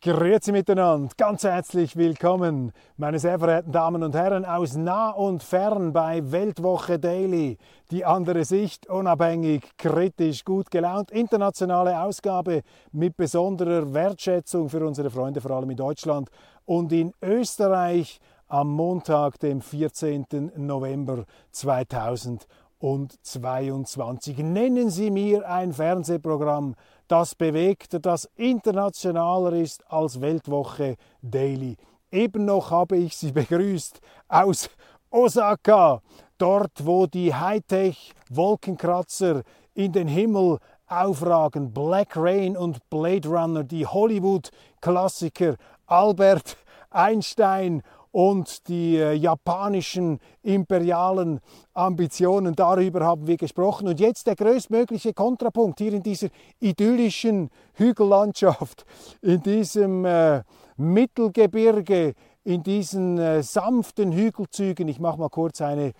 Grüezi miteinander, ganz herzlich willkommen, meine sehr verehrten Damen und Herren aus nah und fern bei Weltwoche Daily. Die andere Sicht, unabhängig, kritisch, gut gelaunt, internationale Ausgabe mit besonderer Wertschätzung für unsere Freunde, vor allem in Deutschland und in Österreich am Montag, dem 14. November 2022. Nennen Sie mir ein Fernsehprogramm, das bewegter, das internationaler ist als Weltwoche Daily. Eben noch habe ich Sie begrüßt aus Osaka, dort wo die Hightech-Wolkenkratzer in den Himmel aufragen. Black Rain und Blade Runner, die Hollywood-Klassiker Albert Einstein und die äh, japanischen imperialen Ambitionen. Darüber haben wir gesprochen. Und jetzt der größtmögliche Kontrapunkt hier in dieser idyllischen Hügellandschaft, in diesem äh, Mittelgebirge, in diesen äh, sanften Hügelzügen. Ich mache mal kurz eine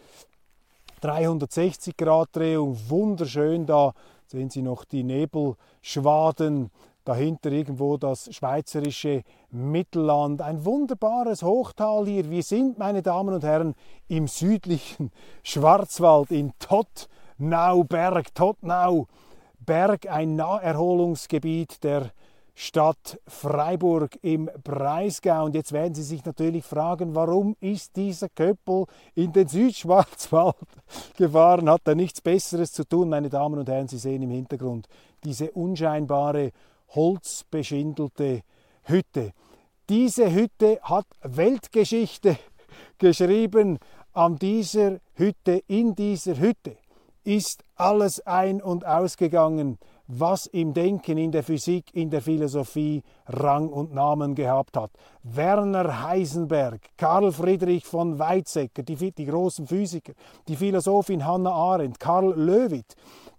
360 Grad Drehung. Wunderschön da. Sehen Sie noch die Nebelschwaden dahinter irgendwo das schweizerische Mittelland. Ein wunderbares Hochtal hier. Wir sind, meine Damen und Herren, im südlichen Schwarzwald in Tottnauberg. Tottnauberg, ein Naherholungsgebiet der Stadt Freiburg im Breisgau. Und jetzt werden Sie sich natürlich fragen, warum ist dieser Köppel in den Südschwarzwald gefahren? Hat er nichts Besseres zu tun, meine Damen und Herren? Sie sehen im Hintergrund diese unscheinbare holzbeschindelte Hütte. Diese Hütte hat Weltgeschichte geschrieben. An dieser Hütte, in dieser Hütte ist alles ein- und ausgegangen, was im Denken, in der Physik, in der Philosophie Rang und Namen gehabt hat. Werner Heisenberg, Karl Friedrich von Weizsäcker, die, die großen Physiker, die Philosophin Hannah Arendt, Karl Löwit,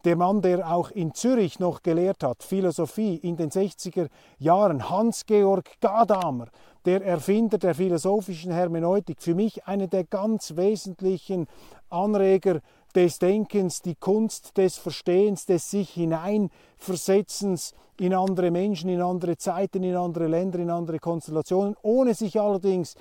der Mann, der auch in Zürich noch gelehrt hat, Philosophie in den 60er Jahren, Hans-Georg Gadamer, der Erfinder der philosophischen Hermeneutik, für mich einer der ganz wesentlichen Anreger des Denkens, die Kunst des Verstehens, des sich hineinversetzens in andere Menschen, in andere Zeiten, in andere Länder, in andere Konstellationen, ohne sich allerdings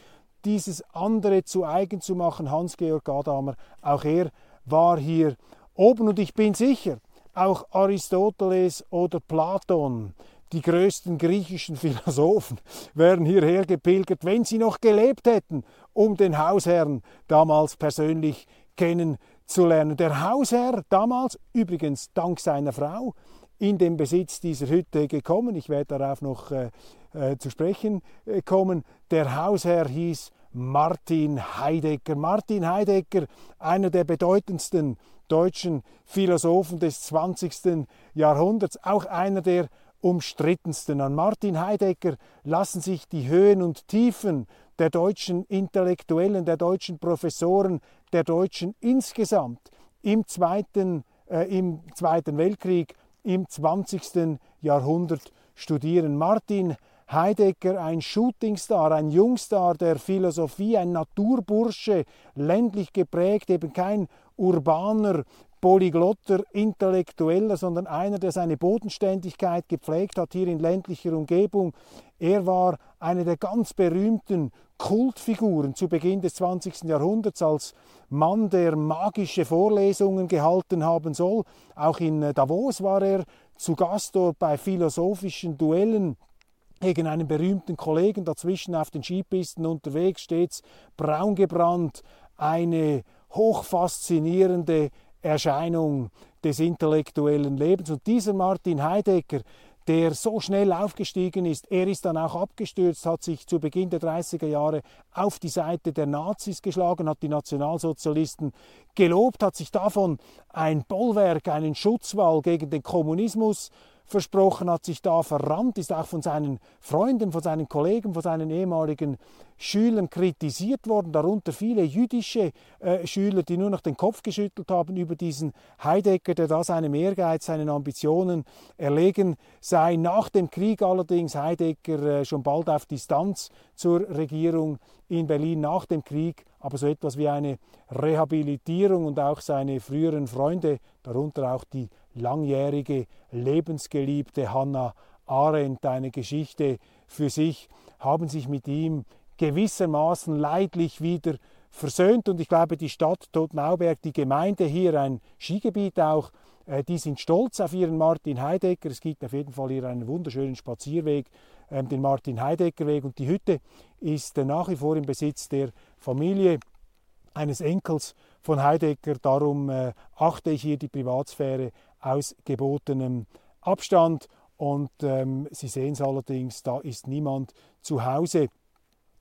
dieses andere zu eigen zu machen. Hans-Georg Gadamer, auch er war hier oben und ich bin sicher, auch Aristoteles oder Platon, die größten griechischen Philosophen, wären hierher gepilgert, wenn sie noch gelebt hätten, um den Hausherrn damals persönlich kennenzulernen. Der Hausherr damals, übrigens dank seiner Frau, in den Besitz dieser Hütte gekommen. Ich werde darauf noch äh, äh, zu sprechen äh, kommen. Der Hausherr hieß Martin Heidegger. Martin Heidegger, einer der bedeutendsten deutschen Philosophen des 20. Jahrhunderts, auch einer der umstrittensten. An Martin Heidegger lassen sich die Höhen und Tiefen der deutschen Intellektuellen, der deutschen Professoren, der Deutschen insgesamt im Zweiten, äh, im Zweiten Weltkrieg, im 20. Jahrhundert studieren. Martin Heidegger ein Shootingstar, ein Jungstar der Philosophie, ein Naturbursche, ländlich geprägt, eben kein urbaner, polyglotter Intellektueller, sondern einer, der seine Bodenständigkeit gepflegt hat hier in ländlicher Umgebung. Er war eine der ganz berühmten Kultfiguren zu Beginn des 20. Jahrhunderts als Mann, der magische Vorlesungen gehalten haben soll. Auch in Davos war er zu Gast dort bei philosophischen Duellen gegen einen berühmten Kollegen dazwischen auf den Skipisten unterwegs, stets braun gebrannt, eine hochfaszinierende Erscheinung des intellektuellen Lebens. Und dieser Martin Heidegger, der so schnell aufgestiegen ist. Er ist dann auch abgestürzt, hat sich zu Beginn der 30er Jahre auf die Seite der Nazis geschlagen, hat die Nationalsozialisten gelobt, hat sich davon ein Bollwerk, einen Schutzwall gegen den Kommunismus versprochen, hat sich da verrannt, ist auch von seinen Freunden, von seinen Kollegen, von seinen ehemaligen Schülern kritisiert worden, darunter viele jüdische äh, Schüler, die nur noch den Kopf geschüttelt haben über diesen Heidegger, der da seinem Ehrgeiz, seinen Ambitionen erlegen sei. Nach dem Krieg allerdings Heidegger äh, schon bald auf Distanz zur Regierung in Berlin nach dem Krieg, aber so etwas wie eine Rehabilitierung und auch seine früheren Freunde, darunter auch die langjährige lebensgeliebte Hannah Arendt, eine Geschichte für sich, haben sich mit ihm gewissermaßen leidlich wieder versöhnt. Und ich glaube, die Stadt Totnauberg, die Gemeinde hier, ein Skigebiet auch, äh, die sind stolz auf ihren Martin Heidegger. Es gibt auf jeden Fall hier einen wunderschönen Spazierweg, ähm, den Martin Heidegger Weg. Und die Hütte ist äh, nach wie vor im Besitz der Familie eines Enkels von Heidegger. Darum äh, achte ich hier die Privatsphäre aus gebotenem Abstand. Und ähm, Sie sehen es allerdings, da ist niemand zu Hause.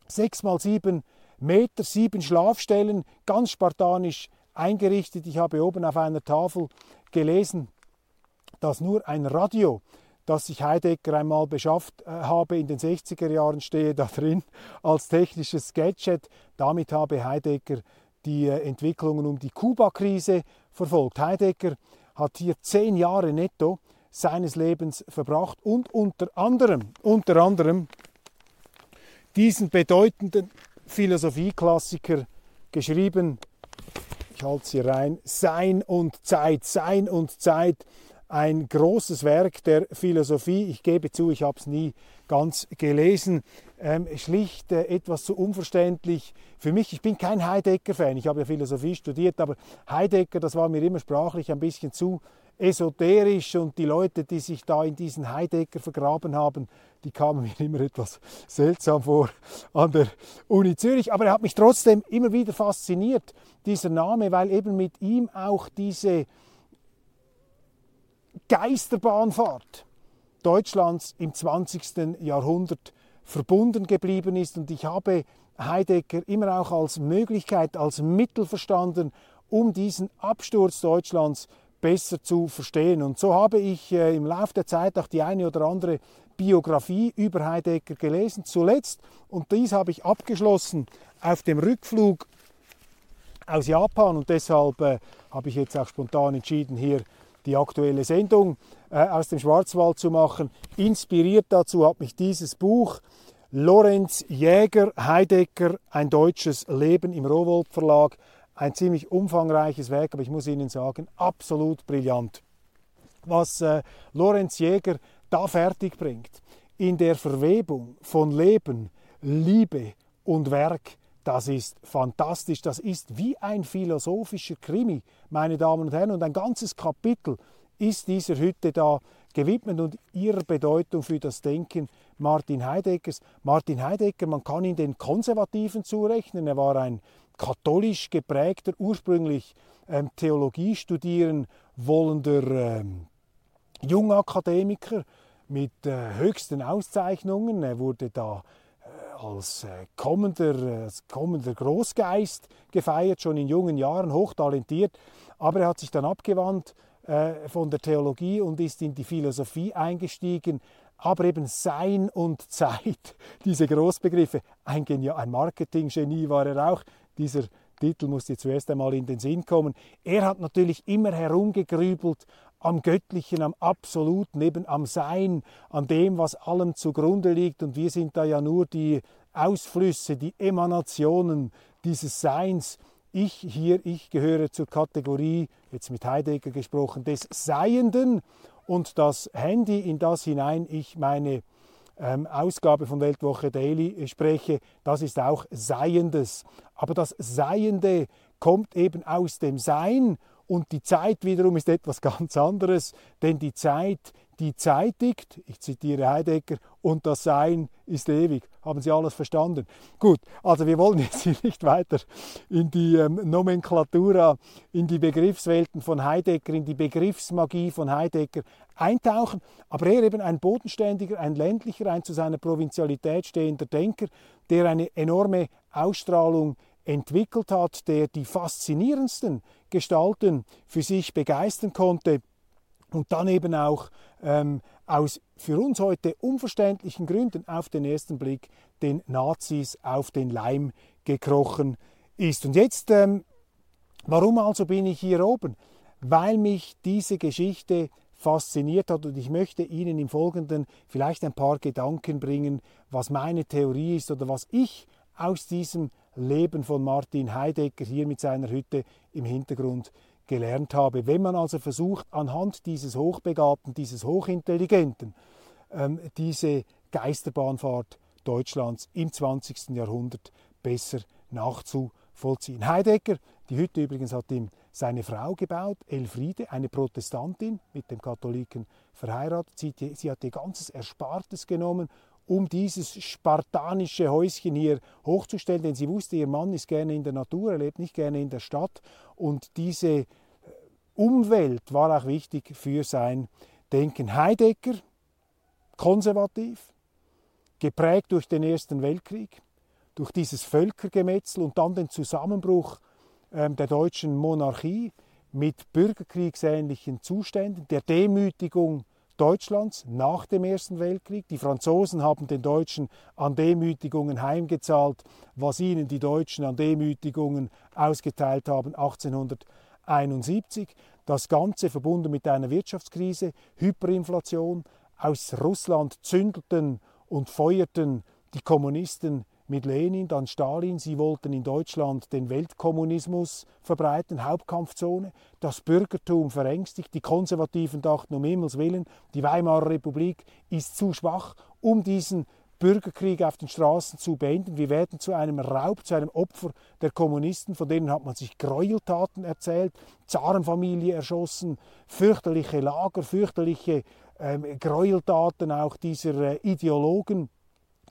Sechs mal sieben Meter, sieben Schlafstellen, ganz spartanisch eingerichtet. Ich habe oben auf einer Tafel gelesen, dass nur ein Radio, das ich Heidegger einmal beschafft äh, habe in den 60er Jahren, stehe da drin als technisches Gadget. Damit habe Heidegger die äh, Entwicklungen um die Kuba-Krise verfolgt. Heidegger hat hier zehn Jahre netto seines Lebens verbracht und unter anderem, unter anderem diesen bedeutenden Philosophieklassiker geschrieben. Ich halte sie rein. Sein und Zeit, Sein und Zeit. Ein großes Werk der Philosophie. Ich gebe zu, ich habe es nie ganz gelesen. Ähm, schlicht äh, etwas zu unverständlich für mich. Ich bin kein Heidegger-Fan. Ich habe ja Philosophie studiert, aber Heidegger, das war mir immer sprachlich ein bisschen zu esoterisch und die Leute, die sich da in diesen Heidegger vergraben haben, die kamen mir immer etwas seltsam vor an der Uni Zürich. Aber er hat mich trotzdem immer wieder fasziniert, dieser Name, weil eben mit ihm auch diese Geisterbahnfahrt Deutschlands im 20. Jahrhundert verbunden geblieben ist. Und ich habe Heidegger immer auch als Möglichkeit, als Mittel verstanden, um diesen Absturz Deutschlands besser zu verstehen. Und so habe ich äh, im Laufe der Zeit auch die eine oder andere Biografie über Heidegger gelesen. Zuletzt, und dies habe ich abgeschlossen, auf dem Rückflug aus Japan und deshalb äh, habe ich jetzt auch spontan entschieden, hier die aktuelle Sendung äh, aus dem Schwarzwald zu machen. Inspiriert dazu hat mich dieses Buch Lorenz Jäger Heidegger, ein deutsches Leben im Rowold Verlag ein ziemlich umfangreiches Werk, aber ich muss Ihnen sagen, absolut brillant. Was äh, Lorenz Jäger da fertig bringt, in der Verwebung von Leben, Liebe und Werk, das ist fantastisch. Das ist wie ein philosophischer Krimi, meine Damen und Herren. Und ein ganzes Kapitel ist dieser Hütte da gewidmet und ihrer Bedeutung für das Denken Martin Heideggers. Martin Heidegger, man kann ihn den Konservativen zurechnen. Er war ein katholisch geprägter, ursprünglich ähm, Theologie studieren wollender ähm, Jungakademiker mit äh, höchsten Auszeichnungen. Er wurde da als, äh, kommender, äh, als kommender Großgeist gefeiert, schon in jungen Jahren, hochtalentiert. Aber er hat sich dann abgewandt äh, von der Theologie und ist in die Philosophie eingestiegen. Aber eben Sein und Zeit, diese Großbegriffe, ein, ein Marketinggenie war er auch, dieser Titel muss dir zuerst einmal in den Sinn kommen. Er hat natürlich immer herumgegrübelt am Göttlichen, am Absoluten, eben am Sein, an dem, was allem zugrunde liegt. Und wir sind da ja nur die Ausflüsse, die Emanationen dieses Seins. Ich hier, ich gehöre zur Kategorie, jetzt mit Heidegger gesprochen, des Seienden und das Handy, in das hinein ich meine ähm, Ausgabe von Weltwoche Daily spreche, das ist auch Seiendes. Aber das Seiende kommt eben aus dem Sein Und die Zeit wiederum ist etwas ganz anderes, denn die Zeit, die zeitigt, ich zitiere Heidegger, und das Sein ist ewig. Haben Sie alles verstanden? Gut, also wir wollen jetzt hier nicht weiter in die ähm, Nomenklatura, in die Begriffswelten von Heidegger, in die Begriffsmagie von Heidegger eintauchen, aber er eben ein bodenständiger, ein ländlicher, ein zu seiner Provinzialität stehender Denker, der eine enorme Ausstrahlung entwickelt hat, der die faszinierendsten Gestalten für sich begeistern konnte und dann eben auch ähm, aus für uns heute unverständlichen Gründen auf den ersten Blick den Nazis auf den Leim gekrochen ist. Und jetzt, ähm, warum also bin ich hier oben? Weil mich diese Geschichte fasziniert hat und ich möchte Ihnen im Folgenden vielleicht ein paar Gedanken bringen, was meine Theorie ist oder was ich aus diesem Leben von Martin Heidegger hier mit seiner Hütte im Hintergrund gelernt habe. Wenn man also versucht, anhand dieses Hochbegabten, dieses Hochintelligenten, ähm, diese Geisterbahnfahrt Deutschlands im 20. Jahrhundert besser nachzuvollziehen. Heidegger, die Hütte übrigens hat ihm seine Frau gebaut, Elfriede, eine Protestantin, mit dem Katholiken verheiratet. Sie, sie hat ihr ganzes Erspartes genommen um dieses spartanische Häuschen hier hochzustellen, denn sie wusste, ihr Mann ist gerne in der Natur, er lebt nicht gerne in der Stadt und diese äh, Umwelt war auch wichtig für sein Denken. Heidegger, konservativ, geprägt durch den Ersten Weltkrieg, durch dieses Völkergemetzel und dann den Zusammenbruch äh, der deutschen Monarchie mit bürgerkriegsähnlichen Zuständen, der Demütigung Deutschlands nach dem Ersten Weltkrieg. Die Franzosen haben den Deutschen an Demütigungen heimgezahlt, was ihnen die Deutschen an Demütigungen ausgeteilt haben 1871. Das Ganze verbunden mit einer Wirtschaftskrise, Hyperinflation. Aus Russland zündelten und feuerten die Kommunisten mit Lenin, dann Stalin. Sie wollten in Deutschland den Weltkommunismus verbreiten, Hauptkampfzone. Das Bürgertum verängstigt. Die Konservativen dachten, um Himmels Willen, die Weimarer Republik ist zu schwach, um diesen Bürgerkrieg auf den Straßen zu beenden. Wir werden zu einem Raub, zu einem Opfer der Kommunisten, von denen hat man sich Gräueltaten erzählt, Zarenfamilie erschossen, fürchterliche Lager, fürchterliche ähm, Gräueltaten auch dieser äh, Ideologen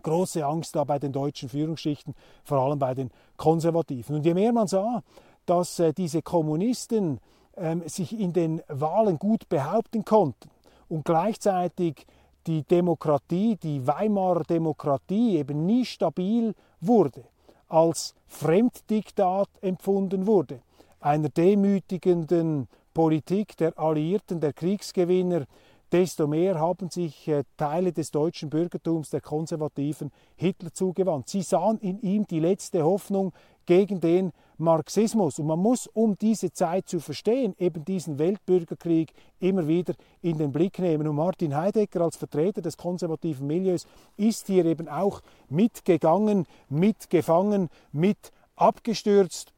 große Angst da bei den deutschen Führungsschichten, vor allem bei den Konservativen. Und je mehr man sah, dass äh, diese Kommunisten ähm, sich in den Wahlen gut behaupten konnten und gleichzeitig die Demokratie, die Weimarer Demokratie eben nie stabil wurde, als Fremddiktat empfunden wurde, einer demütigenden Politik der Alliierten, der Kriegsgewinner, desto mehr haben sich äh, Teile des deutschen Bürgertums, der Konservativen, Hitler zugewandt. Sie sahen in ihm die letzte Hoffnung gegen den Marxismus. Und man muss, um diese Zeit zu verstehen, eben diesen Weltbürgerkrieg immer wieder in den Blick nehmen. Und Martin Heidegger als Vertreter des konservativen Milieus ist hier eben auch mitgegangen, mitgefangen, mit abgestürzt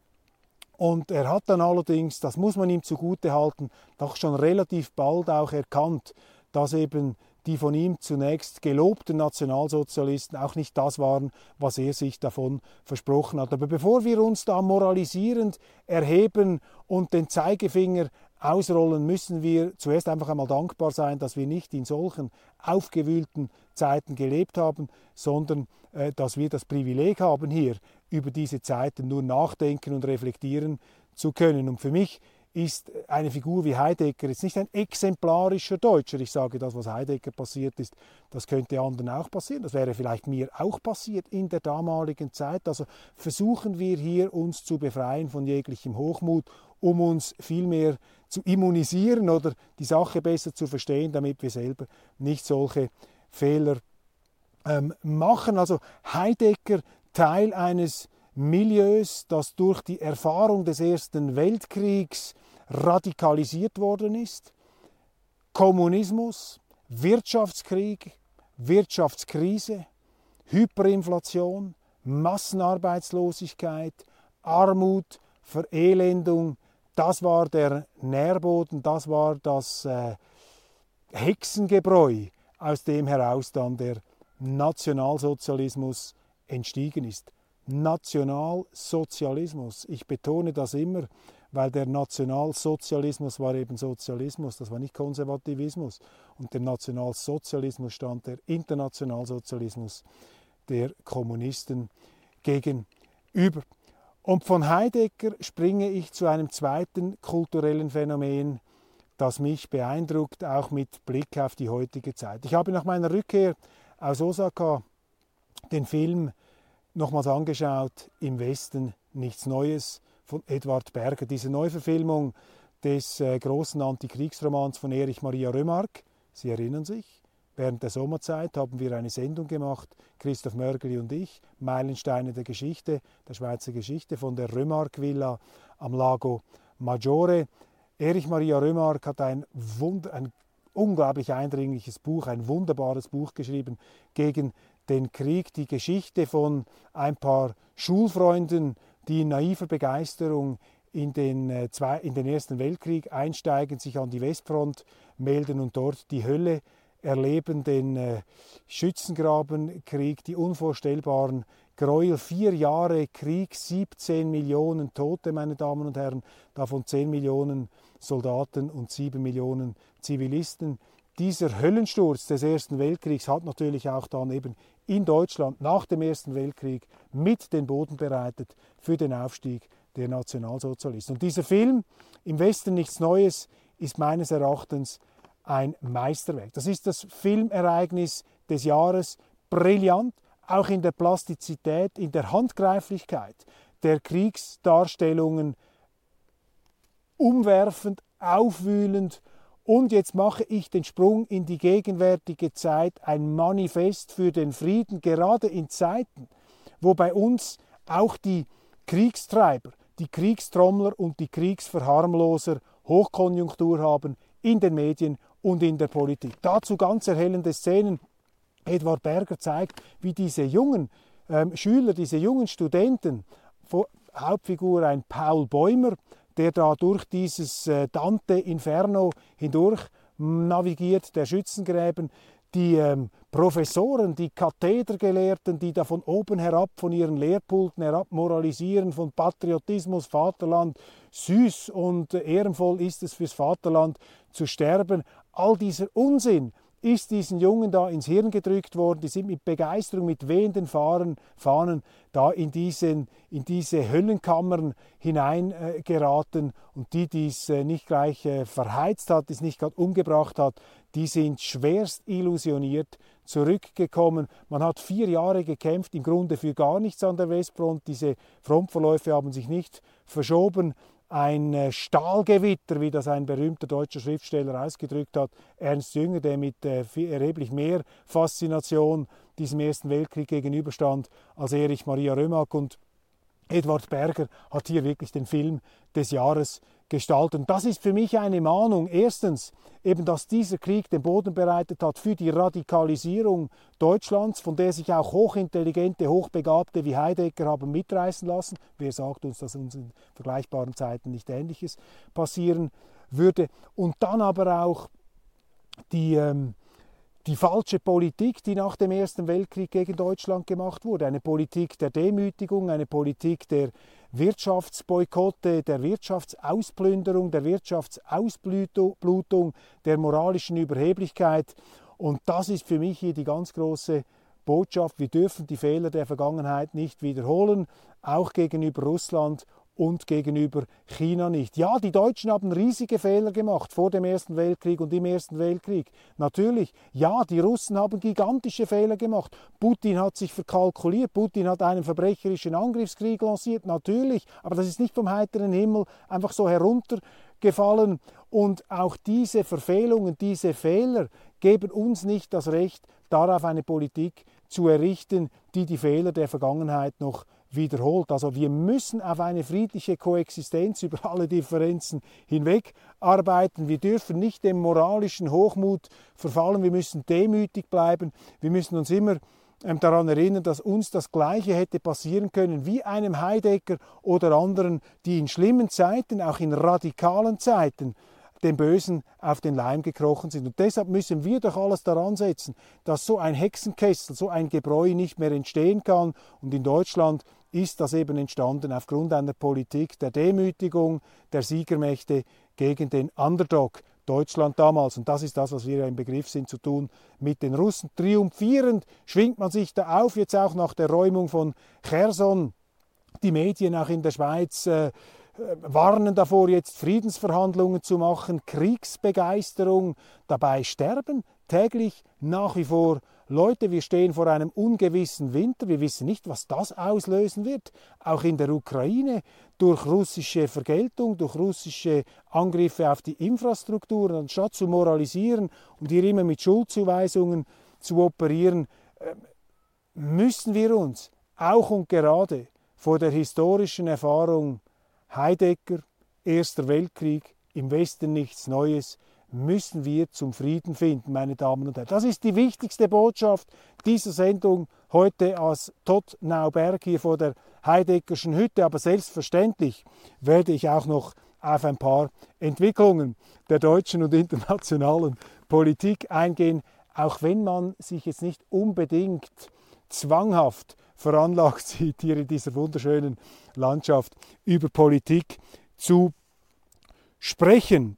und er hat dann allerdings, das muss man ihm zugute halten, doch schon relativ bald auch erkannt, dass eben die von ihm zunächst gelobten Nationalsozialisten auch nicht das waren, was er sich davon versprochen hat. Aber bevor wir uns da moralisierend erheben und den Zeigefinger ausrollen, müssen wir zuerst einfach einmal dankbar sein, dass wir nicht in solchen aufgewühlten Zeiten gelebt haben, sondern äh, dass wir das Privileg haben, hier über diese Zeiten nur nachdenken und reflektieren zu können. Und für mich ist eine Figur wie Heidegger jetzt nicht ein exemplarischer Deutscher. Ich sage, das, was Heidegger passiert ist, das könnte anderen auch passieren. Das wäre vielleicht mir auch passiert in der damaligen Zeit. Also versuchen wir hier uns zu befreien von jeglichem Hochmut, um uns vielmehr zu immunisieren oder die Sache besser zu verstehen, damit wir selber nicht solche Fehler ähm, machen. Also Heidegger Teil eines Milieus, das durch die Erfahrung des Ersten Weltkriegs radikalisiert worden ist. Kommunismus, Wirtschaftskrieg, Wirtschaftskrise, Hyperinflation, Massenarbeitslosigkeit, Armut, Verelendung, das war der Nährboden, das war das äh, Hexengebräu, aus dem heraus dann der Nationalsozialismus entstiegen ist. Nationalsozialismus. Ich betone das immer, weil der Nationalsozialismus war eben Sozialismus, das war nicht Konservativismus. Und dem Nationalsozialismus stand der Internationalsozialismus der Kommunisten gegenüber. Und von Heidegger springe ich zu einem zweiten kulturellen Phänomen, das mich beeindruckt, auch mit Blick auf die heutige Zeit. Ich habe nach meiner Rückkehr aus Osaka den Film nochmals angeschaut, Im Westen nichts Neues von Edward Berger. Diese Neuverfilmung des äh, großen Antikriegsromans von Erich Maria Remarque. Sie erinnern sich, während der Sommerzeit haben wir eine Sendung gemacht, Christoph Mörgeli und ich, Meilensteine der Geschichte, der Schweizer Geschichte von der Remarque Villa am Lago Maggiore. Erich Maria Remarque hat ein, Wund ein unglaublich eindringliches Buch, ein wunderbares Buch geschrieben gegen den Krieg, die Geschichte von ein paar Schulfreunden, die in naiver Begeisterung in den, äh, in den Ersten Weltkrieg einsteigen, sich an die Westfront melden und dort die Hölle erleben, den äh, Schützengrabenkrieg, die unvorstellbaren Gräuel, vier Jahre Krieg, 17 Millionen Tote, meine Damen und Herren, davon 10 Millionen Soldaten und 7 Millionen Zivilisten. Dieser Höllensturz des Ersten Weltkriegs hat natürlich auch dann eben in Deutschland nach dem Ersten Weltkrieg mit den Boden bereitet für den Aufstieg der Nationalsozialisten. Und dieser Film, Im Westen nichts Neues, ist meines Erachtens ein Meisterwerk. Das ist das Filmereignis des Jahres, brillant, auch in der Plastizität, in der Handgreiflichkeit der Kriegsdarstellungen, umwerfend, aufwühlend und jetzt mache ich den Sprung in die gegenwärtige Zeit, ein Manifest für den Frieden, gerade in Zeiten, wo bei uns auch die Kriegstreiber, die Kriegstrommler und die Kriegsverharmloser Hochkonjunktur haben in den Medien und in der Politik. Dazu ganz erhellende Szenen. Edward Berger zeigt, wie diese jungen ähm, Schüler, diese jungen Studenten, Hauptfigur ein Paul Bäumer, der da durch dieses äh, Dante Inferno hindurch navigiert, der Schützengräben, die ähm, Professoren, die Kathedergelehrten, die da von oben herab, von ihren Lehrpulten herab moralisieren, von Patriotismus, Vaterland, süß und ehrenvoll ist es fürs Vaterland zu sterben. All dieser Unsinn ist diesen Jungen da ins Hirn gedrückt worden. Die sind mit Begeisterung, mit wehenden Fahnen, Fahnen da in, diesen, in diese Höllenkammern hineingeraten. Äh, und die, die es äh, nicht gleich äh, verheizt hat, die es nicht gerade umgebracht hat, die sind schwerst illusioniert zurückgekommen. Man hat vier Jahre gekämpft, im Grunde für gar nichts an der Westfront. Diese Frontverläufe haben sich nicht verschoben ein äh, Stahlgewitter, wie das ein berühmter deutscher Schriftsteller ausgedrückt hat, Ernst Jünger, der mit äh, erheblich mehr Faszination diesem Ersten Weltkrieg gegenüberstand als Erich Maria Römack. Und Edward Berger hat hier wirklich den Film des Jahres gestalten. Das ist für mich eine Mahnung. Erstens, eben, dass dieser Krieg den Boden bereitet hat für die Radikalisierung Deutschlands, von der sich auch hochintelligente, hochbegabte wie Heidegger haben mitreißen lassen. Wer sagt uns, dass uns in vergleichbaren Zeiten nicht Ähnliches passieren würde? Und dann aber auch die, ähm, die falsche Politik, die nach dem Ersten Weltkrieg gegen Deutschland gemacht wurde. Eine Politik der Demütigung, eine Politik der Wirtschaftsboykotte, der Wirtschaftsausplünderung, der Wirtschaftsausblutung, der moralischen Überheblichkeit. Und das ist für mich hier die ganz große Botschaft. Wir dürfen die Fehler der Vergangenheit nicht wiederholen, auch gegenüber Russland und gegenüber China nicht. Ja, die Deutschen haben riesige Fehler gemacht vor dem Ersten Weltkrieg und im Ersten Weltkrieg. Natürlich, ja, die Russen haben gigantische Fehler gemacht. Putin hat sich verkalkuliert, Putin hat einen verbrecherischen Angriffskrieg lanciert, natürlich, aber das ist nicht vom heiteren Himmel einfach so heruntergefallen. Und auch diese Verfehlungen, diese Fehler geben uns nicht das Recht, darauf eine Politik zu errichten, die die Fehler der Vergangenheit noch wiederholt. Also wir müssen auf eine friedliche Koexistenz über alle Differenzen hinweg arbeiten. Wir dürfen nicht dem moralischen Hochmut verfallen. Wir müssen demütig bleiben. Wir müssen uns immer ähm, daran erinnern, dass uns das Gleiche hätte passieren können wie einem Heidegger oder anderen, die in schlimmen Zeiten, auch in radikalen Zeiten, dem Bösen auf den Leim gekrochen sind. Und deshalb müssen wir doch alles daran setzen, dass so ein Hexenkessel, so ein Gebräu nicht mehr entstehen kann. Und in Deutschland ist das eben entstanden aufgrund einer Politik der Demütigung der Siegermächte gegen den Underdog Deutschland damals. Und das ist das, was wir im Begriff sind zu tun mit den Russen. Triumphierend schwingt man sich da auf, jetzt auch nach der Räumung von Cherson. Die Medien auch in der Schweiz äh, warnen davor, jetzt Friedensverhandlungen zu machen, Kriegsbegeisterung. Dabei sterben täglich nach wie vor Leute, wir stehen vor einem ungewissen Winter, wir wissen nicht, was das auslösen wird. Auch in der Ukraine durch russische Vergeltung, durch russische Angriffe auf die Infrastruktur, anstatt zu moralisieren und hier immer mit Schuldzuweisungen zu operieren, ähm, müssen wir uns auch und gerade vor der historischen Erfahrung Heidegger, Erster Weltkrieg, im Westen nichts Neues, müssen wir zum Frieden finden, meine Damen und Herren. Das ist die wichtigste Botschaft dieser Sendung heute aus Tottnauberg hier vor der Heideggerschen Hütte. Aber selbstverständlich werde ich auch noch auf ein paar Entwicklungen der deutschen und internationalen Politik eingehen, auch wenn man sich jetzt nicht unbedingt zwanghaft veranlagt sieht, hier in dieser wunderschönen Landschaft über Politik zu sprechen.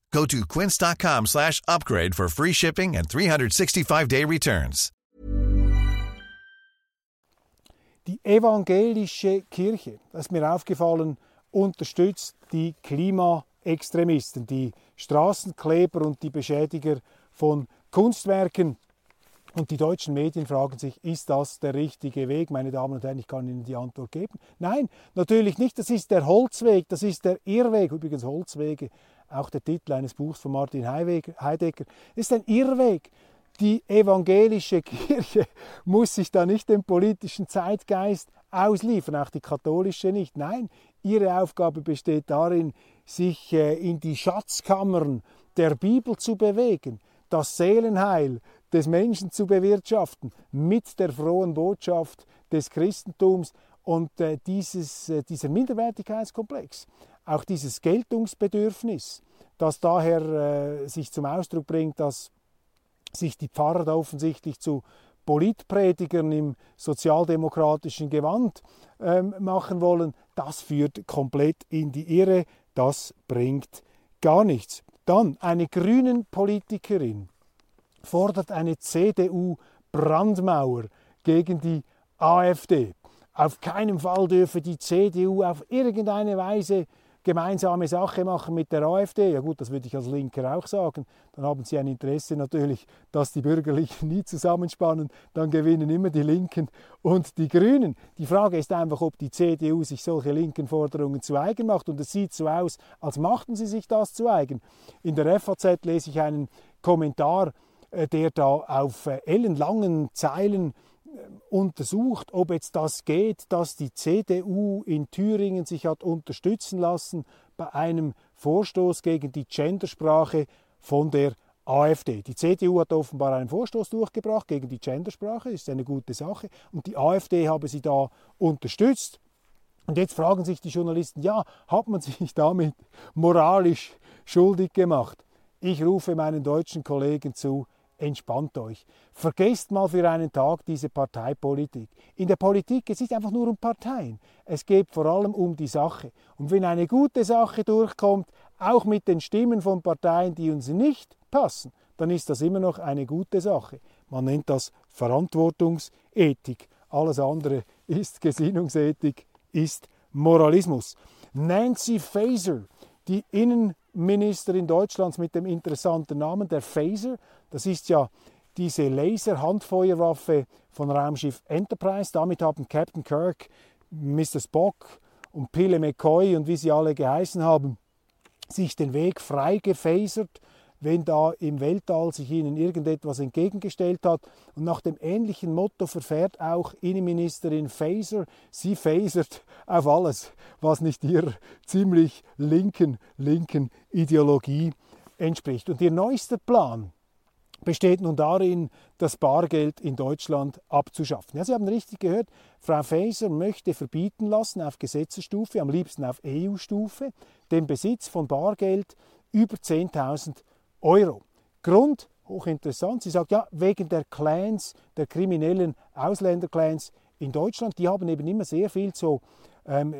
Go to quince.com slash upgrade for free shipping and 365-day returns. Die evangelische Kirche, das ist mir aufgefallen, unterstützt die Klimaextremisten, die Straßenkleber und die Beschädiger von Kunstwerken. Und die deutschen Medien fragen sich, ist das der richtige Weg? Meine Damen und Herren, ich kann Ihnen die Antwort geben. Nein, natürlich nicht. Das ist der Holzweg, das ist der Irrweg. Übrigens Holzwege, auch der Titel eines Buchs von Martin Heidegger, ist ein Irrweg. Die evangelische Kirche muss sich da nicht dem politischen Zeitgeist ausliefern, auch die katholische nicht. Nein, ihre Aufgabe besteht darin, sich äh, in die Schatzkammern der Bibel zu bewegen, das Seelenheil des Menschen zu bewirtschaften mit der frohen Botschaft des Christentums und äh, dieses, äh, dieser Minderwertigkeitskomplex, auch dieses Geltungsbedürfnis, das daher äh, sich zum Ausdruck bringt, dass sich die Pfarrer da offensichtlich zu Politpredigern im sozialdemokratischen Gewand ähm, machen wollen, das führt komplett in die Irre, das bringt gar nichts. Dann eine grünen Politikerin fordert eine CDU-Brandmauer gegen die AfD. Auf keinen Fall dürfe die CDU auf irgendeine Weise gemeinsame Sache machen mit der AfD. Ja gut, das würde ich als Linker auch sagen. Dann haben sie ein Interesse natürlich, dass die Bürgerlichen nie zusammenspannen. Dann gewinnen immer die Linken und die Grünen. Die Frage ist einfach, ob die CDU sich solche linken Forderungen zu eigen macht. Und es sieht so aus, als machten sie sich das zu eigen. In der FAZ lese ich einen Kommentar, äh, der da auf äh, ellenlangen Zeilen untersucht, ob jetzt das geht, dass die CDU in Thüringen sich hat unterstützen lassen bei einem Vorstoß gegen die Gendersprache von der AfD. Die CDU hat offenbar einen Vorstoß durchgebracht gegen die Gendersprache, das ist eine gute Sache, und die AfD habe sie da unterstützt. Und jetzt fragen sich die Journalisten, ja, hat man sich damit moralisch schuldig gemacht? Ich rufe meinen deutschen Kollegen zu, entspannt euch. Vergesst mal für einen Tag diese Parteipolitik. In der Politik es ist einfach nur um Parteien. Es geht vor allem um die Sache. Und wenn eine gute Sache durchkommt, auch mit den Stimmen von Parteien, die uns nicht passen, dann ist das immer noch eine gute Sache. Man nennt das Verantwortungsethik. Alles andere ist Gesinnungsethik, ist Moralismus. Nancy Faeser, die Innenministerin Deutschlands mit dem interessanten Namen der Phaser. Das ist ja diese Laser-Handfeuerwaffe von Raumschiff Enterprise. Damit haben Captain Kirk, Mr. Spock und Pille McCoy und wie sie alle geheißen haben, sich den Weg frei gefasert wenn da im Weltall sich ihnen irgendetwas entgegengestellt hat. Und nach dem ähnlichen Motto verfährt auch Innenministerin Faeser. Sie phasert auf alles, was nicht ihrer ziemlich linken, linken Ideologie entspricht. Und ihr neuester Plan besteht nun darin, das Bargeld in Deutschland abzuschaffen. Ja, Sie haben richtig gehört, Frau Faeser möchte verbieten lassen auf Gesetzesstufe, am liebsten auf EU-Stufe, den Besitz von Bargeld über 10.000 Euro. Grund, hochinteressant, sie sagt ja, wegen der Clans, der kriminellen Ausländerclans in Deutschland, die haben eben immer sehr viel so ähm,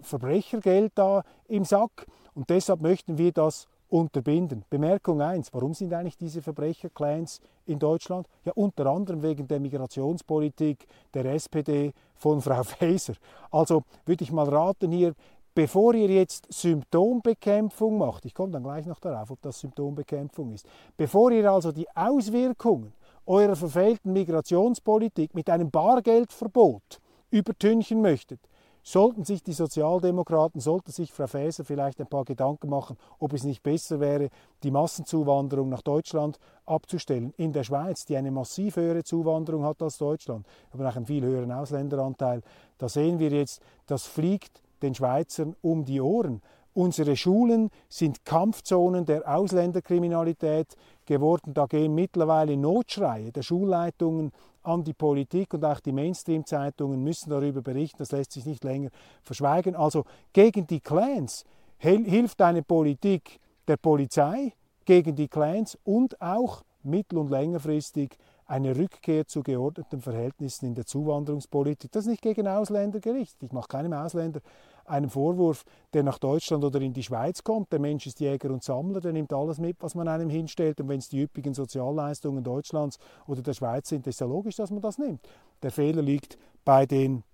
Verbrechergeld da im Sack und deshalb möchten wir das unterbinden. Bemerkung 1, warum sind eigentlich diese Verbrecherclans in Deutschland? Ja, unter anderem wegen der Migrationspolitik der SPD von Frau Faeser. Also würde ich mal raten hier, bevor ihr jetzt Symptombekämpfung macht, ich komme dann gleich noch darauf, ob das Symptombekämpfung ist, bevor ihr also die Auswirkungen eurer verfehlten Migrationspolitik mit einem Bargeldverbot übertünchen möchtet, sollten sich die Sozialdemokraten, sollte sich Frau Faeser vielleicht ein paar Gedanken machen, ob es nicht besser wäre, die Massenzuwanderung nach Deutschland abzustellen. In der Schweiz, die eine massiv höhere Zuwanderung hat als Deutschland, aber auch einen viel höheren Ausländeranteil, da sehen wir jetzt, das fliegt den Schweizern um die Ohren. Unsere Schulen sind Kampfzonen der Ausländerkriminalität geworden. Da gehen mittlerweile Notschreie der Schulleitungen an die Politik und auch die Mainstream-Zeitungen müssen darüber berichten. Das lässt sich nicht länger verschweigen. Also gegen die Clans hilft eine Politik der Polizei, gegen die Clans und auch mittel- und längerfristig eine Rückkehr zu geordneten Verhältnissen in der Zuwanderungspolitik. Das ist nicht gegen Ausländer gerichtet. Ich mache keinem Ausländer einen Vorwurf, der nach Deutschland oder in die Schweiz kommt. Der Mensch ist Jäger und Sammler, der nimmt alles mit, was man einem hinstellt. Und wenn es die üppigen Sozialleistungen Deutschlands oder der Schweiz sind, ist ja logisch, dass man das nimmt. Der Fehler liegt bei den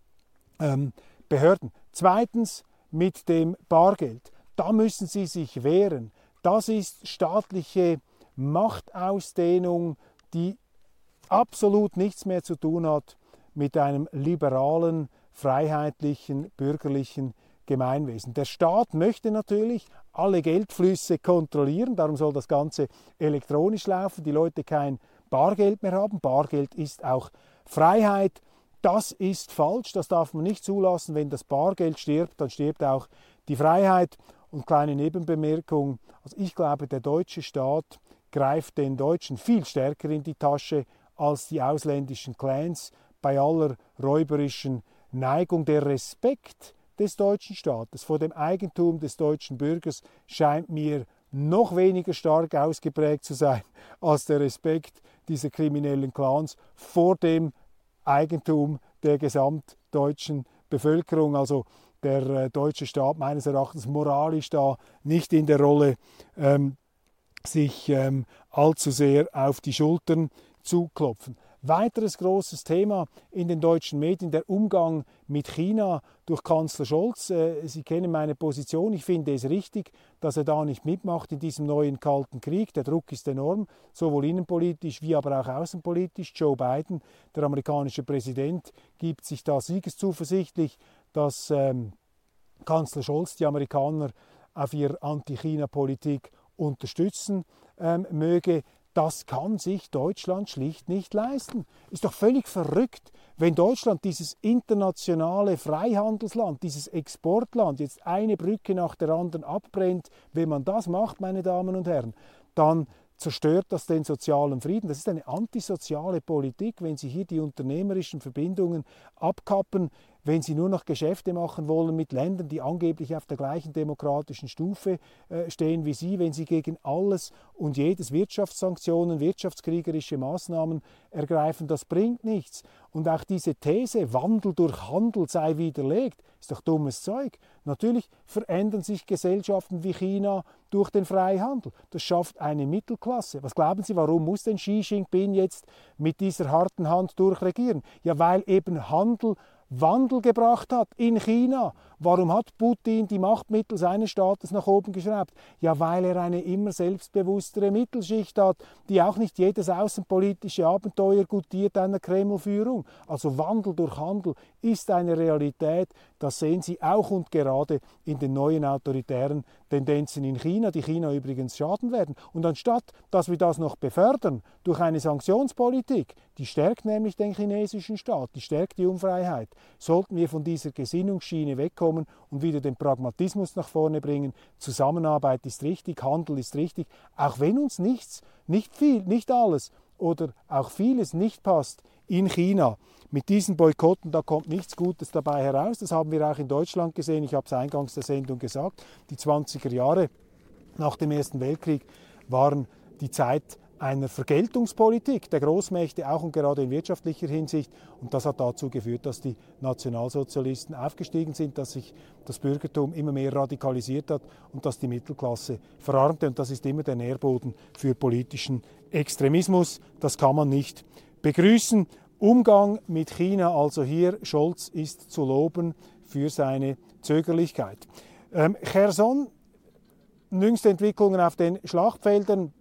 ähm, Behörden. Zweitens mit dem Bargeld. Da müssen Sie sich wehren. Das ist staatliche Machtausdehnung, die absolut nichts mehr zu tun hat mit einem liberalen, freiheitlichen, bürgerlichen Gemeinwesen. Der Staat möchte natürlich alle Geldflüsse kontrollieren, darum soll das Ganze elektronisch laufen, die Leute kein Bargeld mehr haben. Bargeld ist auch Freiheit. Das ist falsch, das darf man nicht zulassen. Wenn das Bargeld stirbt, dann stirbt auch die Freiheit. Und kleine Nebenbemerkung, also ich glaube, der deutsche Staat greift den Deutschen viel stärker in die Tasche als die ausländischen Clans bei aller räuberischen Neigung. Der Respekt des deutschen Staates vor dem Eigentum des deutschen Bürgers scheint mir noch weniger stark ausgeprägt zu sein als der Respekt dieser kriminellen Clans vor dem Eigentum der gesamtdeutschen Bevölkerung. Also der äh, deutsche Staat meines Erachtens moralisch da nicht in der Rolle, ähm, sich ähm, allzu sehr auf die Schultern zuklopfen. Weiteres großes Thema in den deutschen Medien, der Umgang mit China durch Kanzler Scholz. Äh, Sie kennen meine Position. Ich finde es richtig, dass er da nicht mitmacht in diesem neuen Kalten Krieg. Der Druck ist enorm, sowohl innenpolitisch wie aber auch außenpolitisch. Joe Biden, der amerikanische Präsident, gibt sich da siegeszuversichtlich, dass ähm, Kanzler Scholz die Amerikaner auf ihrer Anti-China-Politik unterstützen ähm, möge. Das kann sich Deutschland schlicht nicht leisten. Ist doch völlig verrückt, wenn Deutschland dieses internationale Freihandelsland, dieses Exportland jetzt eine Brücke nach der anderen abbrennt. Wenn man das macht, meine Damen und Herren, dann zerstört das den sozialen Frieden. Das ist eine antisoziale Politik, wenn Sie hier die unternehmerischen Verbindungen abkappen wenn sie nur noch Geschäfte machen wollen mit Ländern, die angeblich auf der gleichen demokratischen Stufe äh, stehen wie sie, wenn sie gegen alles und jedes Wirtschaftssanktionen, wirtschaftskriegerische Maßnahmen ergreifen, das bringt nichts. Und auch diese These, Wandel durch Handel sei widerlegt, ist doch dummes Zeug. Natürlich verändern sich Gesellschaften wie China durch den Freihandel. Das schafft eine Mittelklasse. Was glauben Sie, warum muss denn Xi Jinping jetzt mit dieser harten Hand durchregieren? Ja, weil eben Handel Wandel gebracht hat in China. Warum hat Putin die Machtmittel seines Staates nach oben geschraubt? Ja, weil er eine immer selbstbewusstere Mittelschicht hat, die auch nicht jedes außenpolitische Abenteuer gutiert einer Kremlführung. Also Wandel durch Handel ist eine Realität. Das sehen Sie auch und gerade in den neuen autoritären Tendenzen in China, die China übrigens schaden werden. Und anstatt, dass wir das noch befördern durch eine Sanktionspolitik, die stärkt nämlich den chinesischen Staat, die stärkt die Unfreiheit, sollten wir von dieser Gesinnungsschiene wegkommen und wieder den Pragmatismus nach vorne bringen. Zusammenarbeit ist richtig, Handel ist richtig, auch wenn uns nichts, nicht viel, nicht alles oder auch vieles nicht passt in China. Mit diesen Boykotten, da kommt nichts Gutes dabei heraus. Das haben wir auch in Deutschland gesehen. Ich habe es eingangs der Sendung gesagt. Die 20er Jahre nach dem Ersten Weltkrieg waren die Zeit einer Vergeltungspolitik der Großmächte, auch und gerade in wirtschaftlicher Hinsicht. Und das hat dazu geführt, dass die Nationalsozialisten aufgestiegen sind, dass sich das Bürgertum immer mehr radikalisiert hat und dass die Mittelklasse verarmte. Und das ist immer der Nährboden für politischen Extremismus. Das kann man nicht begrüßen. Umgang mit China, also hier, Scholz ist zu loben für seine Zögerlichkeit. Ähm, Cherson, jüngste Entwicklungen auf den Schlachtfeldern.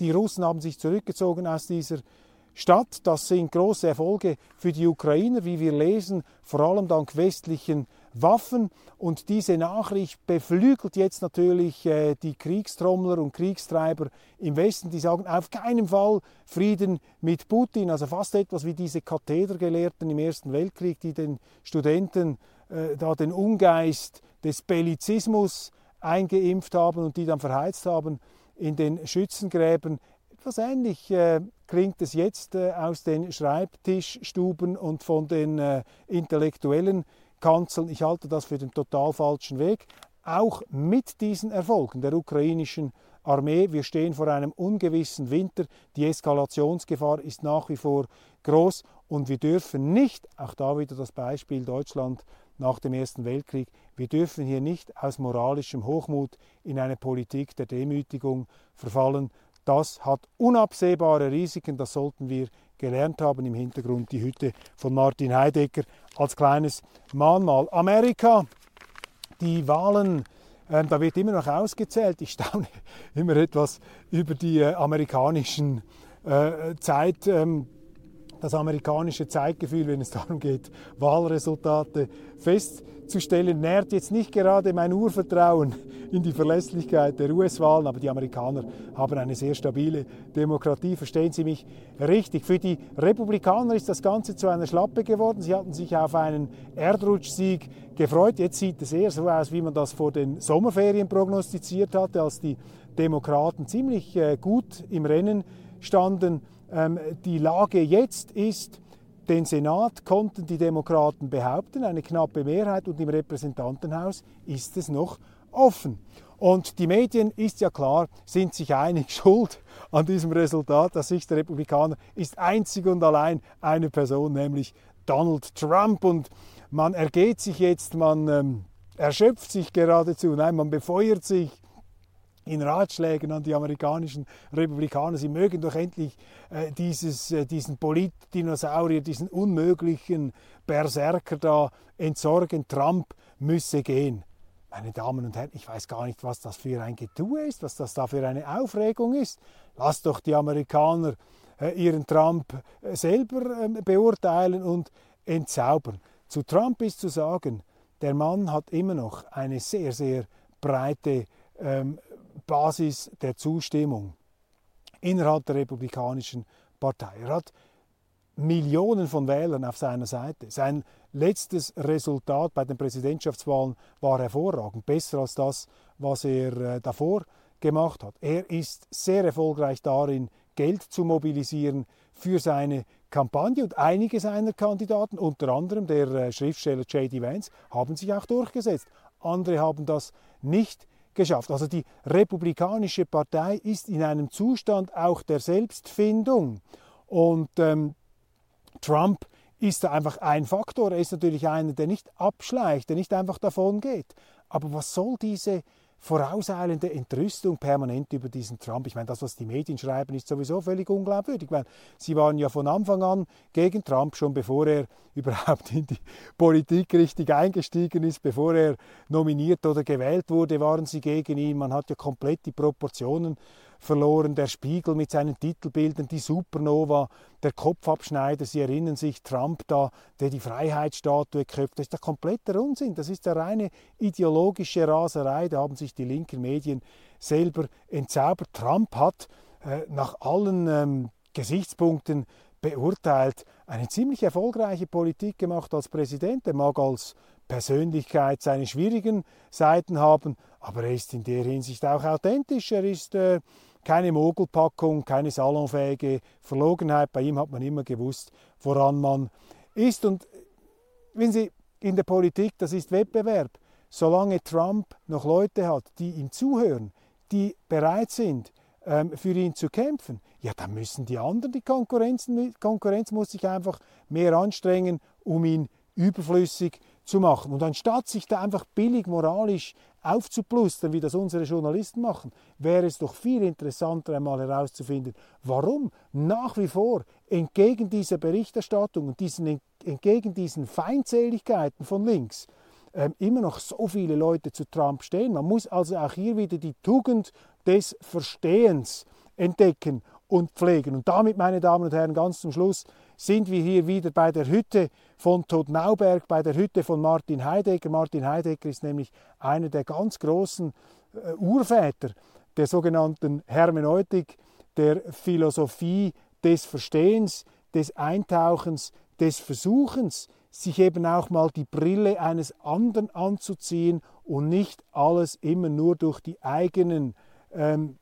Die Russen haben sich zurückgezogen aus dieser Stadt. Das sind große Erfolge für die Ukrainer, wie wir lesen, vor allem dank westlichen Waffen. Und diese Nachricht beflügelt jetzt natürlich äh, die Kriegstrommler und Kriegstreiber im Westen, die sagen auf keinen Fall Frieden mit Putin. Also fast etwas wie diese Kathedergelehrten im Ersten Weltkrieg, die den Studenten äh, da den Ungeist des Bellizismus eingeimpft haben und die dann verheizt haben in den Schützengräben. Etwas ähnlich äh, klingt es jetzt äh, aus den Schreibtischstuben und von den äh, Intellektuellen kanzeln. Ich halte das für den total falschen Weg. Auch mit diesen Erfolgen der ukrainischen Armee, wir stehen vor einem ungewissen Winter, die Eskalationsgefahr ist nach wie vor groß und wir dürfen nicht, auch da wieder das Beispiel Deutschland nach dem Ersten Weltkrieg, wir dürfen hier nicht aus moralischem Hochmut in eine Politik der Demütigung verfallen. Das hat unabsehbare Risiken, das sollten wir gelernt haben. Im Hintergrund die Hütte von Martin Heidegger als kleines Mahnmal. Amerika, die Wahlen, äh, da wird immer noch ausgezählt. Ich staune immer etwas über die äh, amerikanischen äh, Zeit. Ähm, das amerikanische Zeitgefühl, wenn es darum geht, Wahlresultate festzustellen, nährt jetzt nicht gerade mein Urvertrauen in die Verlässlichkeit der US-Wahlen, aber die Amerikaner haben eine sehr stabile Demokratie, verstehen Sie mich richtig. Für die Republikaner ist das Ganze zu einer Schlappe geworden. Sie hatten sich auf einen Erdrutschsieg gefreut. Jetzt sieht es eher so aus, wie man das vor den Sommerferien prognostiziert hatte, als die Demokraten ziemlich äh, gut im Rennen standen. Ähm, die Lage jetzt ist, den Senat konnten die Demokraten behaupten, eine knappe Mehrheit, und im Repräsentantenhaus ist es noch offen. Und die Medien, ist ja klar, sind sich einig, schuld an diesem Resultat aus Sicht der Republikaner ist einzig und allein eine Person, nämlich Donald Trump. Und man ergeht sich jetzt, man ähm, erschöpft sich geradezu, nein, man befeuert sich in Ratschlägen an die amerikanischen Republikaner, sie mögen doch endlich äh, dieses, äh, diesen Politdinosaurier, diesen unmöglichen Berserker da entsorgen. Trump müsse gehen. Meine Damen und Herren, ich weiß gar nicht, was das für ein Getue ist, was das da für eine Aufregung ist. Lasst doch die Amerikaner äh, ihren Trump äh, selber ähm, beurteilen und entzaubern. Zu Trump ist zu sagen, der Mann hat immer noch eine sehr, sehr breite ähm, Basis der Zustimmung innerhalb der Republikanischen Partei. Er hat Millionen von Wählern auf seiner Seite. Sein letztes Resultat bei den Präsidentschaftswahlen war hervorragend, besser als das, was er äh, davor gemacht hat. Er ist sehr erfolgreich darin, Geld zu mobilisieren für seine Kampagne und einige seiner Kandidaten, unter anderem der äh, Schriftsteller J.D. Vance, haben sich auch durchgesetzt. Andere haben das nicht geschafft. Also die Republikanische Partei ist in einem Zustand auch der Selbstfindung. Und ähm, Trump ist da einfach ein Faktor. Er ist natürlich einer, der nicht abschleicht, der nicht einfach davon geht. Aber was soll diese vorauseilende Entrüstung permanent über diesen Trump. Ich meine, das, was die Medien schreiben, ist sowieso völlig unglaubwürdig, weil sie waren ja von Anfang an gegen Trump, schon bevor er überhaupt in die Politik richtig eingestiegen ist, bevor er nominiert oder gewählt wurde, waren sie gegen ihn. Man hat ja komplett die Proportionen verloren. Der Spiegel mit seinen Titelbildern, die Supernova, der Kopfabschneider. Sie erinnern sich, Trump da, der die Freiheitsstatue köpft. Das ist der komplette Unsinn. Das ist der reine ideologische Raserei. Da haben sich die linken Medien selber entzaubert. Trump hat äh, nach allen ähm, Gesichtspunkten beurteilt, eine ziemlich erfolgreiche Politik gemacht als Präsident. Er mag als Persönlichkeit seine schwierigen Seiten haben, aber er ist in der Hinsicht auch authentisch. Er ist äh, keine Mogelpackung, keine salonfähige Verlogenheit. Bei ihm hat man immer gewusst, woran man ist. Und wenn Sie in der Politik, das ist Wettbewerb. Solange Trump noch Leute hat, die ihm zuhören, die bereit sind, ähm, für ihn zu kämpfen, ja, dann müssen die anderen, die Konkurrenz, Konkurrenz muss sich einfach mehr anstrengen, um ihn überflüssig zu machen. Und anstatt sich da einfach billig moralisch aufzuplustern, wie das unsere Journalisten machen, wäre es doch viel interessanter einmal herauszufinden, warum nach wie vor entgegen dieser Berichterstattung und diesen, entgegen diesen Feindseligkeiten von links ähm, immer noch so viele Leute zu Trump stehen. Man muss also auch hier wieder die Tugend des Verstehens entdecken und pflegen. Und damit, meine Damen und Herren, ganz zum Schluss sind wir hier wieder bei der Hütte von Todd Nauberg, bei der Hütte von Martin Heidegger. Martin Heidegger ist nämlich einer der ganz großen äh, Urväter der sogenannten Hermeneutik, der Philosophie des Verstehens, des Eintauchens, des Versuchens, sich eben auch mal die Brille eines anderen anzuziehen und nicht alles immer nur durch die eigenen ähm,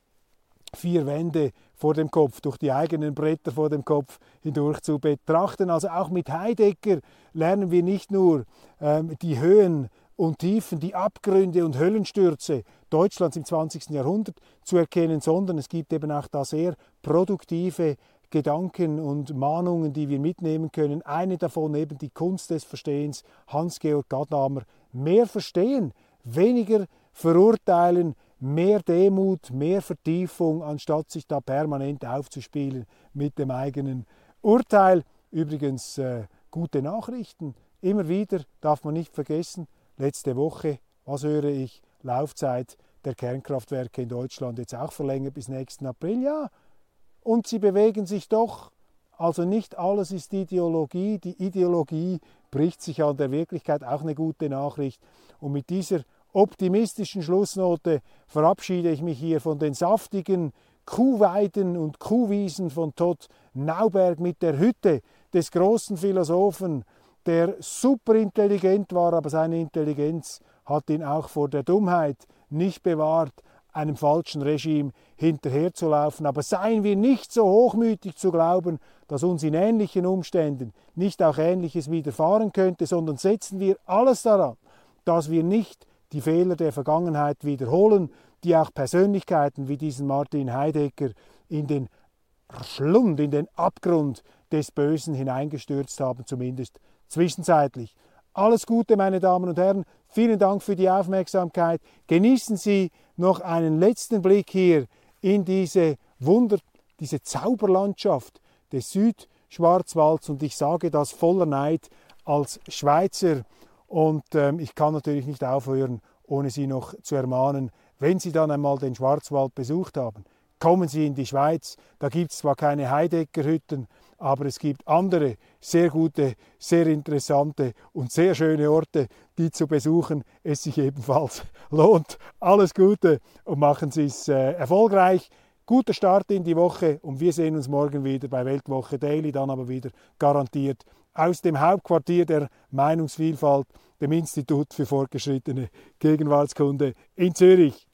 vier Wände vor dem Kopf, durch die eigenen Bretter vor dem Kopf hindurch zu betrachten. Also auch mit Heidegger lernen wir nicht nur ähm, die Höhen und Tiefen, die Abgründe und Höllenstürze Deutschlands im 20. Jahrhundert zu erkennen, sondern es gibt eben auch da sehr produktive Gedanken und Mahnungen, die wir mitnehmen können. Eine davon eben die Kunst des Verstehens, Hans-Georg Gadamer. Mehr verstehen, weniger verurteilen, mehr Demut, mehr Vertiefung, anstatt sich da permanent aufzuspielen mit dem eigenen Urteil. Übrigens äh, gute Nachrichten. Immer wieder darf man nicht vergessen, letzte Woche, was höre ich, Laufzeit der Kernkraftwerke in Deutschland jetzt auch verlängert bis nächsten April. Ja, und sie bewegen sich doch. Also nicht alles ist Ideologie. Die Ideologie bricht sich an der Wirklichkeit auch eine gute Nachricht. Und mit dieser optimistischen Schlussnote verabschiede ich mich hier von den saftigen Kuhweiden und Kuhwiesen von Todd Nauberg mit der Hütte des großen Philosophen, der superintelligent war, aber seine Intelligenz hat ihn auch vor der Dummheit nicht bewahrt, einem falschen Regime hinterherzulaufen. Aber seien wir nicht so hochmütig zu glauben, dass uns in ähnlichen Umständen nicht auch Ähnliches widerfahren könnte, sondern setzen wir alles daran, dass wir nicht die Fehler der Vergangenheit wiederholen, die auch Persönlichkeiten wie diesen Martin Heidegger in den Schlund, in den Abgrund des Bösen hineingestürzt haben, zumindest zwischenzeitlich. Alles Gute, meine Damen und Herren. Vielen Dank für die Aufmerksamkeit. Genießen Sie noch einen letzten Blick hier in diese Wunder, diese Zauberlandschaft des Südschwarzwalds. Und ich sage das voller Neid als Schweizer und ähm, ich kann natürlich nicht aufhören, ohne Sie noch zu ermahnen, wenn Sie dann einmal den Schwarzwald besucht haben, kommen Sie in die Schweiz. Da gibt es zwar keine Heideckerhütten, aber es gibt andere sehr gute, sehr interessante und sehr schöne Orte, die zu besuchen es sich ebenfalls lohnt. Alles Gute und machen Sie es äh, erfolgreich. Guter Start in die Woche und wir sehen uns morgen wieder bei Weltwoche Daily, dann aber wieder garantiert aus dem Hauptquartier der Meinungsvielfalt, dem Institut für fortgeschrittene Gegenwartskunde in Zürich.